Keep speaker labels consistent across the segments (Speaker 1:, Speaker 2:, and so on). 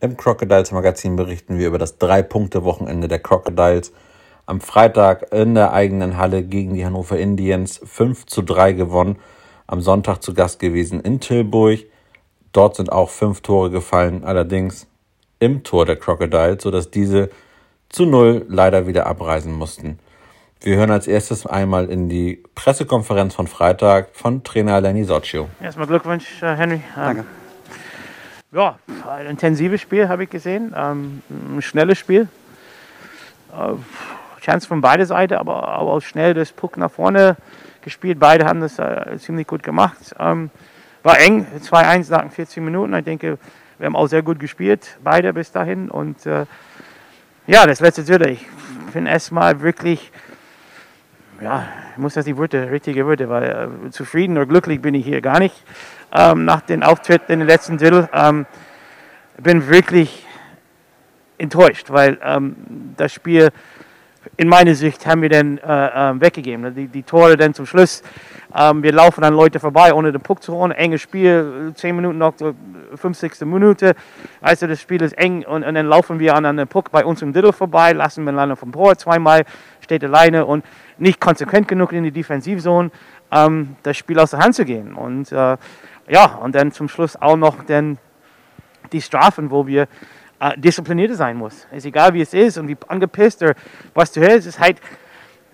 Speaker 1: Im Crocodiles Magazin berichten wir über das Drei-Punkte-Wochenende der Crocodiles. Am Freitag in der eigenen Halle gegen die Hannover Indians 5 zu 3 gewonnen. Am Sonntag zu Gast gewesen in Tilburg. Dort sind auch fünf Tore gefallen, allerdings im Tor der Crocodiles, sodass diese zu null leider wieder abreisen mussten. Wir hören als erstes einmal in die Pressekonferenz von Freitag von Trainer Lenny Soccio.
Speaker 2: Erstmal Glückwunsch, äh, Henry.
Speaker 3: Danke.
Speaker 2: Ja, ein intensives Spiel habe ich gesehen, ähm, ein schnelles Spiel. Äh, Chance von beide Seiten, aber, aber auch schnell das Puck nach vorne gespielt. Beide haben das äh, ziemlich gut gemacht. Ähm, war eng, 2-1 nach 14 Minuten. Ich denke, wir haben auch sehr gut gespielt, beide bis dahin. Und äh, ja, das letzte Drittel, ich bin erstmal wirklich, ja, muss das die Worte, richtige Worte, weil äh, zufrieden oder glücklich bin ich hier gar nicht ähm, nach dem Auftritt in den letzten Drittel. Ähm, bin wirklich enttäuscht, weil ähm, das Spiel in meiner Sicht haben wir dann äh, äh, weggegeben. Die, die Tore dann zum Schluss. Ähm, wir laufen an Leute vorbei, ohne den Puck zu holen. Enges Spiel, 10 Minuten noch, 50. Minute. Also das Spiel ist eng und, und dann laufen wir an einem Puck bei uns im Drittel vorbei, lassen wir lange vom Tor. Zweimal steht alleine und nicht konsequent genug in die Defensivzone, ähm, das Spiel aus der Hand zu gehen. Und äh, ja, und dann zum Schluss auch noch dann die Strafen, wo wir äh, disziplinierter sein muss. Ist egal, wie es ist und wie angepisst oder was du hörst, ist halt,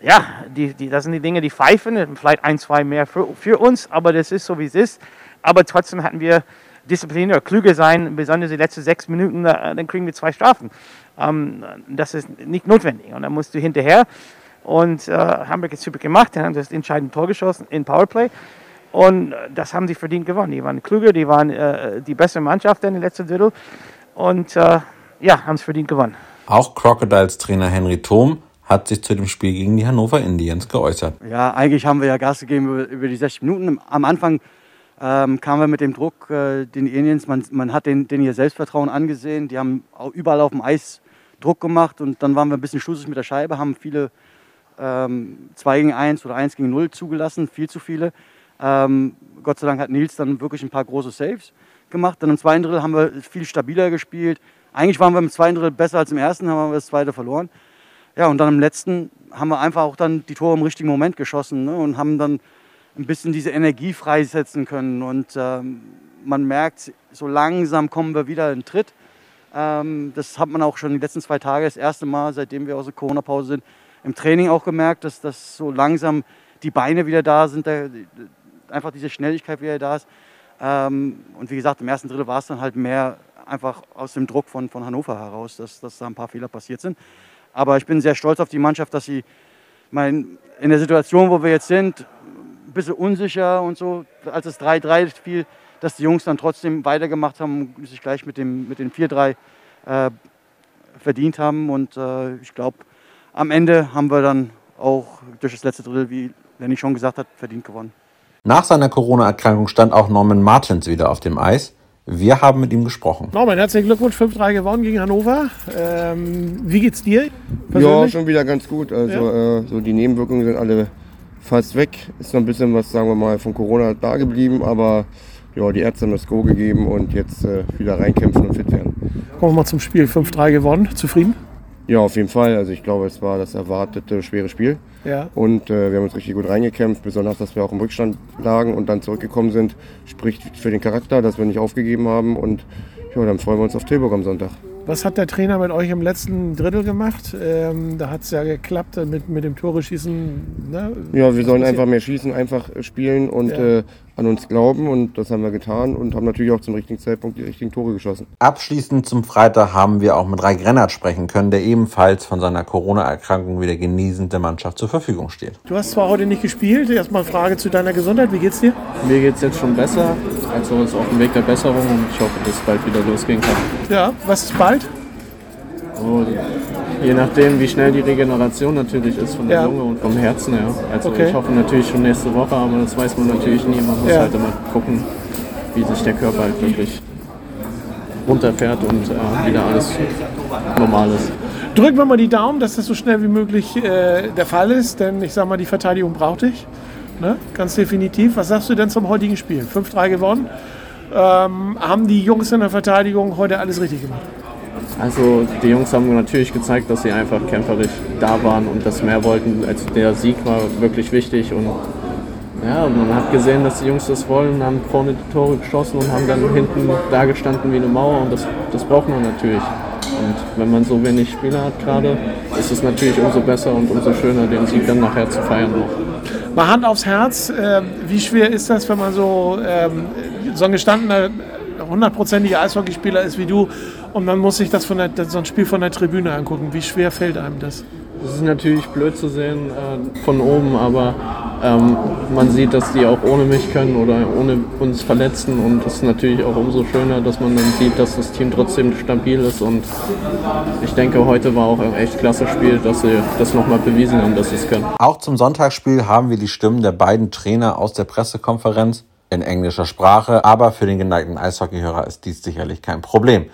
Speaker 2: ja, die, die, das sind die Dinge, die pfeifen, vielleicht ein, zwei mehr für, für uns, aber das ist so, wie es ist. Aber trotzdem hatten wir Disziplin oder klüger sein, besonders die letzten sechs Minuten, äh, dann kriegen wir zwei Strafen. Ähm, das ist nicht notwendig und dann musst du hinterher. Und äh, Hamburg hat super gemacht, dann haben das entscheidende Tor geschossen in Powerplay. Und das haben sie verdient gewonnen. Die waren klüger, die waren äh, die bessere Mannschaft in den letzten Drittel. Und äh, ja, haben es verdient gewonnen.
Speaker 1: Auch Crocodiles Trainer Henry Thom hat sich zu dem Spiel gegen die Hannover Indians geäußert.
Speaker 3: Ja, eigentlich haben wir ja Gas gegeben über, über die 60 Minuten. Am Anfang ähm, kamen wir mit dem Druck, äh, den Indians, man, man hat den, den ihr Selbstvertrauen angesehen. Die haben überall auf dem Eis Druck gemacht und dann waren wir ein bisschen schlussig mit der Scheibe, haben viele ähm, 2 gegen 1 oder 1 gegen 0 zugelassen, viel zu viele. Ähm, Gott sei Dank hat Nils dann wirklich ein paar große Saves gemacht. Dann im zweiten Drittel haben wir viel stabiler gespielt. Eigentlich waren wir im zweiten Drittel besser als im ersten, haben wir das zweite verloren. Ja, und dann im letzten haben wir einfach auch dann die Tore im richtigen Moment geschossen ne, und haben dann ein bisschen diese Energie freisetzen können. Und ähm, man merkt, so langsam kommen wir wieder in Tritt. Ähm, das hat man auch schon die letzten zwei Tage, das erste Mal, seitdem wir aus der Corona-Pause sind, im Training auch gemerkt, dass das so langsam die Beine wieder da sind, der, einfach diese Schnelligkeit wieder da ist. Ähm, und wie gesagt, im ersten Drittel war es dann halt mehr einfach aus dem Druck von, von Hannover heraus, dass, dass da ein paar Fehler passiert sind. Aber ich bin sehr stolz auf die Mannschaft, dass sie mein, in der Situation, wo wir jetzt sind, bisschen unsicher und so, als es 3-3 fiel, dass die Jungs dann trotzdem weitergemacht haben und sich gleich mit dem, mit den 4-3 äh, verdient haben. Und äh, ich glaube, am Ende haben wir dann auch durch das letzte Drittel, wie Lenny schon gesagt hat, verdient gewonnen.
Speaker 1: Nach seiner Corona-Erkrankung stand auch Norman Martins wieder auf dem Eis. Wir haben mit ihm gesprochen.
Speaker 4: Norman, herzlichen Glückwunsch, 5-3 gewonnen gegen Hannover. Ähm, wie geht's dir?
Speaker 5: Persönlich? Ja, schon wieder ganz gut. Also ja. äh, so die Nebenwirkungen sind alle fast weg. Ist noch ein bisschen was, sagen wir mal, von Corona da geblieben, aber ja, die Ärzte haben das Go gegeben und jetzt äh, wieder reinkämpfen und fit werden.
Speaker 4: Kommen wir mal zum Spiel. 5-3 gewonnen. Zufrieden?
Speaker 5: Ja, auf jeden Fall. Also ich glaube, es war das erwartete schwere Spiel.
Speaker 4: Ja.
Speaker 5: Und äh, wir haben uns richtig gut reingekämpft, besonders, dass wir auch im Rückstand lagen und dann zurückgekommen sind. Spricht für den Charakter, dass wir nicht aufgegeben haben. Und ja, dann freuen wir uns auf Tilburg am Sonntag.
Speaker 4: Was hat der Trainer mit euch im letzten Drittel gemacht? Ähm, da hat es ja geklappt mit, mit dem Tore schießen. Ne?
Speaker 5: Ja, wir sollen einfach mehr schießen, einfach spielen und ja. äh, an uns glauben und das haben wir getan und haben natürlich auch zum richtigen Zeitpunkt die richtigen Tore geschossen.
Speaker 1: Abschließend zum Freitag haben wir auch mit Rai Grennert sprechen können, der ebenfalls von seiner Corona-Erkrankung wieder genießend der Mannschaft zur Verfügung steht.
Speaker 4: Du hast zwar heute nicht gespielt, erstmal Frage zu deiner Gesundheit, wie geht's dir?
Speaker 6: Mir geht's jetzt schon besser, also ist auf dem Weg der Besserung und ich hoffe, dass es bald wieder losgehen kann.
Speaker 4: Ja, was ist bald?
Speaker 6: Und je nachdem, wie schnell die Regeneration natürlich ist von der
Speaker 4: Ja.
Speaker 6: Lunge und vom Herzen. Ja. Also
Speaker 4: Okay.
Speaker 6: ich hoffe natürlich schon nächste Woche, aber das weiß man natürlich nie. Man muss
Speaker 4: Ja.
Speaker 6: halt immer gucken, wie sich der Körper halt wirklich runterfährt und äh, wieder alles normal ist.
Speaker 4: Drücken wir mal die Daumen, dass das so schnell wie möglich äh, der Fall ist, denn ich sag mal, die Verteidigung braucht dich. Ne? Ganz definitiv. Was sagst du denn zum heutigen Spiel? 5-3 gewonnen. Ähm, haben die Jungs in der Verteidigung heute alles richtig gemacht?
Speaker 6: Also die Jungs haben natürlich gezeigt, dass sie einfach kämpferisch da waren und das mehr wollten. Also der Sieg war wirklich wichtig und ja, man hat gesehen, dass die Jungs das wollen, haben vorne die Tore geschossen und haben dann hinten da gestanden wie eine Mauer und das, das braucht man natürlich. Und wenn man so wenig Spieler hat gerade, ist es natürlich umso besser und umso schöner, den Sieg dann nachher zu feiern.
Speaker 4: Mal Hand aufs Herz, ähm, wie schwer ist das, wenn man so, ähm, so ein gestandener, hundertprozentiger Eishockeyspieler ist wie du und man muss sich das von der, so ein Spiel von der Tribüne angucken? Wie schwer fällt einem das?
Speaker 6: Es ist natürlich blöd zu sehen äh, von oben, aber ähm, man sieht, dass die auch ohne mich können oder ohne uns verletzen und es ist natürlich auch umso schöner, dass man dann sieht, dass das Team trotzdem stabil ist und ich denke, heute war auch ein echt klasse Spiel, dass sie das nochmal bewiesen haben, dass sie es können.
Speaker 1: Auch zum Sonntagsspiel haben wir die Stimmen der beiden Trainer aus der Pressekonferenz in englischer Sprache, aber für den geneigten Eishockeyhörer ist dies sicherlich kein Problem.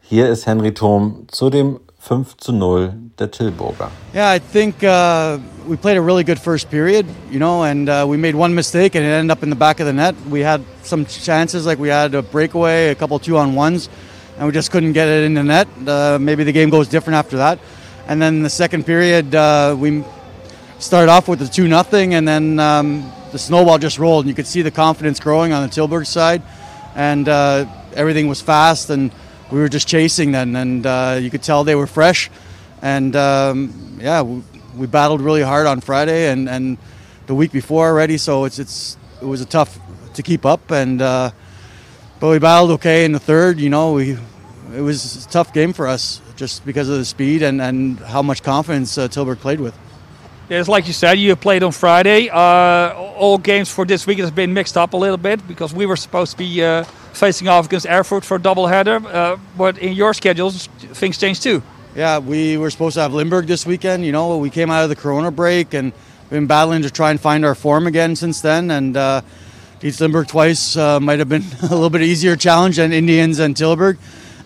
Speaker 1: Hier ist Henry Thom zu dem 5 zu 0 der Tilburger.
Speaker 3: Yeah, I think uh, we played a really good first period, you know, and uh, we made one mistake and it ended up in the back of the net. We had some chances, like we had a breakaway, a couple two on ones, and we just couldn't get it in the net. Uh, maybe the game goes different after that. And then the second period, uh, we started off with the 2 nothing, and then um, the snowball just rolled, and you could see the confidence growing on the Tilburg side, and uh, everything was fast, and we were just chasing then, and uh, you could tell they were fresh, and um, yeah, we, we battled really hard on Friday and, and the week before already, so it's it's it was a tough to keep up, and uh, but we battled okay in the third. You know, we it was a tough game for us just because of the speed and, and how much confidence uh, Tilburg played with.
Speaker 7: Yes, like you said, you played on Friday. Uh, all games for this week has been mixed up a little bit because we were supposed to be uh, facing off against Erfurt for a doubleheader, uh, but in your schedules, things changed too.
Speaker 3: Yeah, we were supposed to have Limburg this weekend. You know, we came out of the Corona break and been battling to try and find our form again since then. And uh, beat Limburg twice uh, might have been a little bit easier challenge than Indians and Tilburg.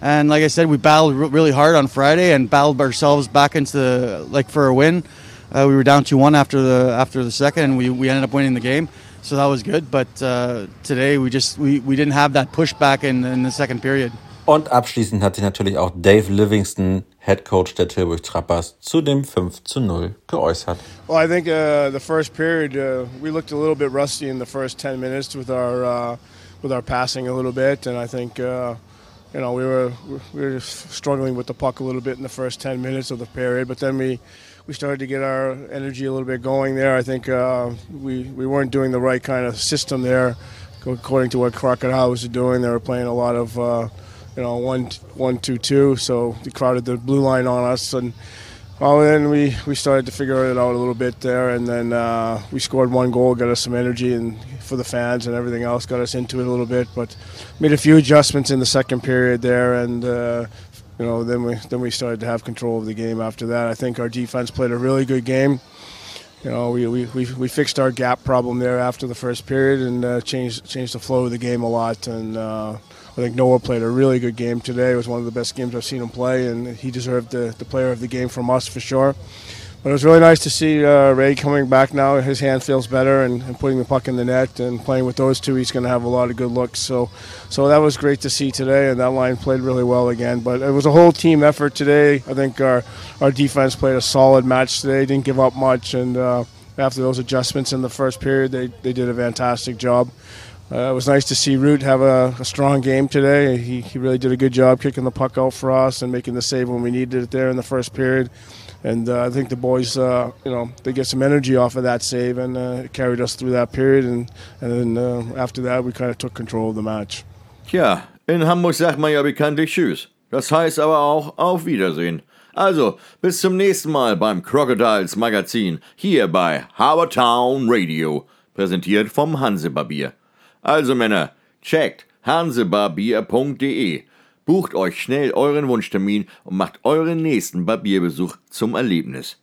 Speaker 3: And like I said, we battled re- really hard on Friday and battled ourselves back into the, like for a win. Uh, we were down two one after the after the second, and we, we ended up winning the game. So that was good. But uh, today we just we, we didn't have that pushback in, in the second period.
Speaker 1: Und abschließend hat sich natürlich auch Dave Livingston, Head Coach der Tilburg Trappers, zu dem 5 zu 0 geäußert.
Speaker 8: Well, I think uh, the first period uh, we looked a little bit rusty in the first ten minutes with our uh, with our passing a little bit, and I think uh, you know we were we were struggling with the puck a little bit in the first ten minutes of the period, but then we. We started to get our energy a little bit going there. I think uh, we, we weren't doing the right kind of system there, according to what Crocodile was doing. They were playing a lot of uh, you know one one two two, so they crowded the blue line on us, and well, then we, we started to figure it out a little bit there, and then uh, we scored one goal, got us some energy and for the fans and everything else, got us into it a little bit, but made a few adjustments in the second period there, and uh, you know then we then we started to have control of the game after that. I think our defense played a really good game. You know, we, we, we, we fixed our gap problem there after the first period and uh, changed changed the flow of the game a lot. And uh, I think Noah played a really good game today. It was one of the best games I've seen him play, and he deserved the, the player of the game from us for sure. But it was really nice to see uh, Ray coming back now. His hand feels better and, and putting the puck in the net and playing with those two. He's going to have a lot of good looks. So, so that was great to see today, and that line played really well again. But it was a whole team effort today. I think our our defense played a solid match today. Didn't give up much, and uh, after those adjustments in the first period, they they did a fantastic job. Uh, it was nice to see Root have a, a strong game today. He, he really did a good job kicking the puck out for us and making the save when we needed it there in the first period. And uh, I think the boys, uh, you know, they get some energy off of that save and uh, it carried us through that period. And, and then uh, after that, we kind of took control of the match.
Speaker 9: Tja, in Hamburg sagt man ja bekanntlich Tschüss. Das heißt aber auch Auf Wiedersehen. Also, bis zum nächsten Mal beim Crocodiles Magazin hier bei Habertown Radio, präsentiert vom Hansebarbier. Also Männer, checkt hansebarbier.de. Bucht euch schnell euren Wunschtermin und macht euren nächsten Barbierbesuch zum Erlebnis.